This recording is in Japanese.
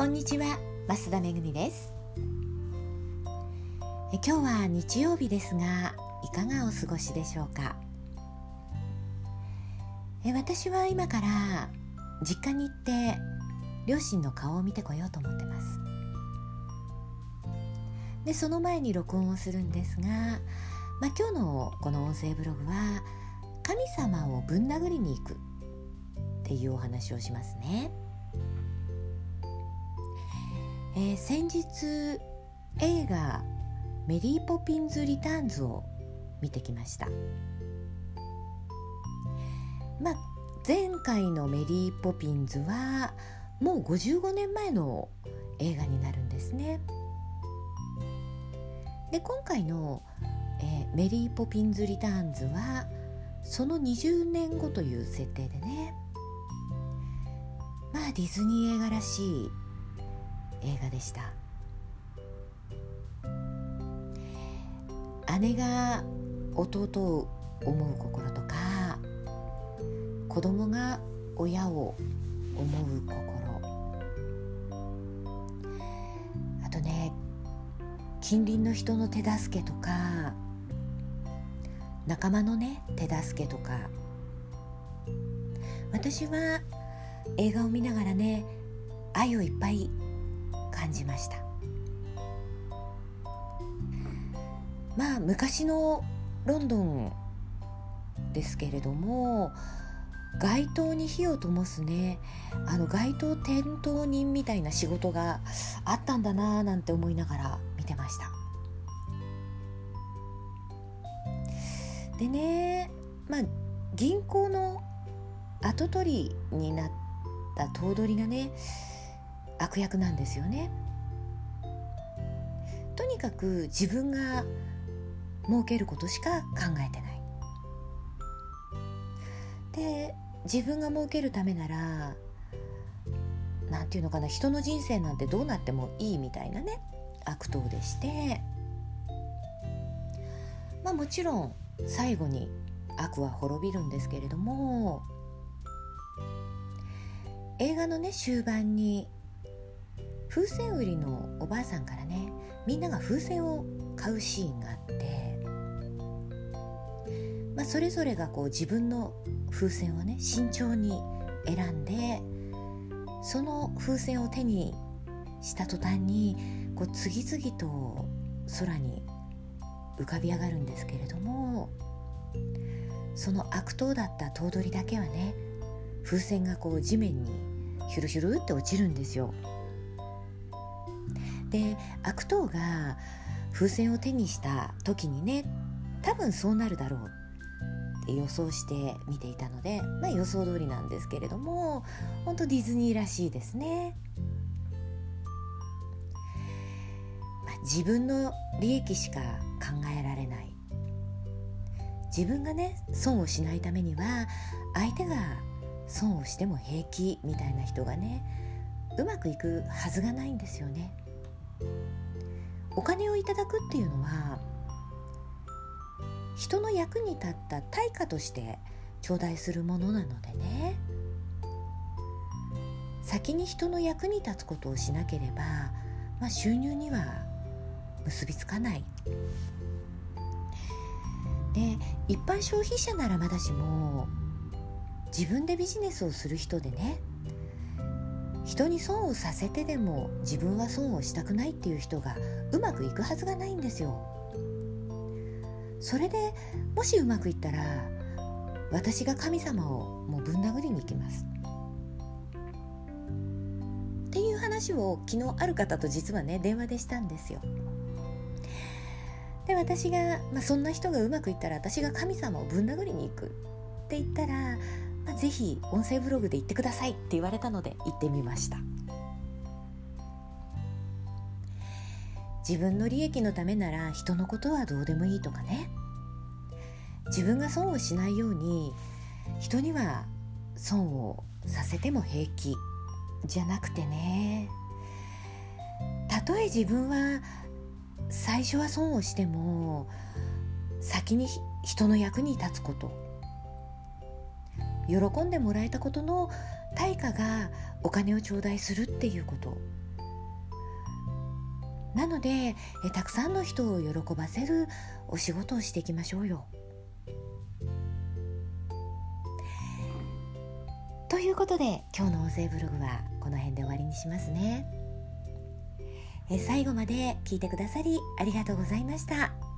こんにちは増田めぐみです。え今日は日曜日ですがいかがお過ごしでしょうか？え私は今から実家に行って両親の顔を見てこようと思ってます。でその前に録音をするんですが、まあ、今日のこの音声ブログは神様をぶん殴りに行くっていうお話をしますね。えー、先日映画「メリー・ポピンズ・リターンズ」を見てきました。まあ前回の「メリー・ポピンズ」はもう55年前の映画になるんですね。で今回の、えー、メリー・ポピンズ・リターンズ」はその20年後という設定でね。まあディズニー映画らしい映画でした。姉が弟を思う心とか子供が親を思う心。あとね近隣の人の手助けとか仲間のね手助けとか。私は映画を見ながらね愛をいっぱい感じました。まあ昔のロンドンですけれども街頭に火を灯すね。あの街頭点灯人みたいな仕事があったんだなーなんて思いながら見てました。でねまあ銀行の跡取りになった頭取がね悪役なんですよね。とにかく自分が儲けることしか考えてない。で自分が儲けるためなら何て言うのかな人の人生なんてどうなってもいいみたいなね悪党でして。まあもちろん最後に悪は滅びるんですけれども映画のね終盤に風船売りのおばあさんからねみんなが風船を買うシーンがあって、まあ、それぞれがこう自分の風船をね慎重に選んでその風船を手にした途端にこう次々と空に浮かび上がるんですけれどもその悪党だった頭取だけはね風船がこう地面にヒュルヒュルって落ちるんですよ。で悪党が風船を手にした時にね多分そうなるだろうって予想して見ていたので、まあ、予想通りなんですけれども本当ディズニーらしいですね。まあ、自分の利益しか考えられない自分がね損をしないためには相手が損をしても平気みたいな人がねうまくいくはずがないんですよね。お金をいただくっていうのは人の役に立った対価として頂戴するものなのでね。先に人の役に立つことをしなければ、まあ、収入には結びつかない。で一般消費者ならまだしも自分でビジネスをする人でね人に損をさせてでも自分は損をしたくないっていう人がうまくいくはずがないんですよ。それでもしうまくいったら私が神様をもうぶん殴りに行きます。っていう話を昨日ある方と実はね電話でしたんですよ。で私が、まあ、そんな人がうまくいったら私が神様をぶん殴りに行くって言ったらまあ、ぜひ音声ブログで言ってくださいって言われたので行ってみました。自分の利益のためなら人のことはどうでもいいとかね。自分が損をしないように人には損をさせても平気じゃなくてね。たとえ自分は最初は損をしても先に人の役に立つこと喜んでもらえたことの対価がお金を頂戴するっていうことなのでえたくさんの人を喜ばせるお仕事をしていきましょうよ。ということで今日の音声ブログはこの辺で終わりにしますね。え最後まで聞いてくださりありがとうございました。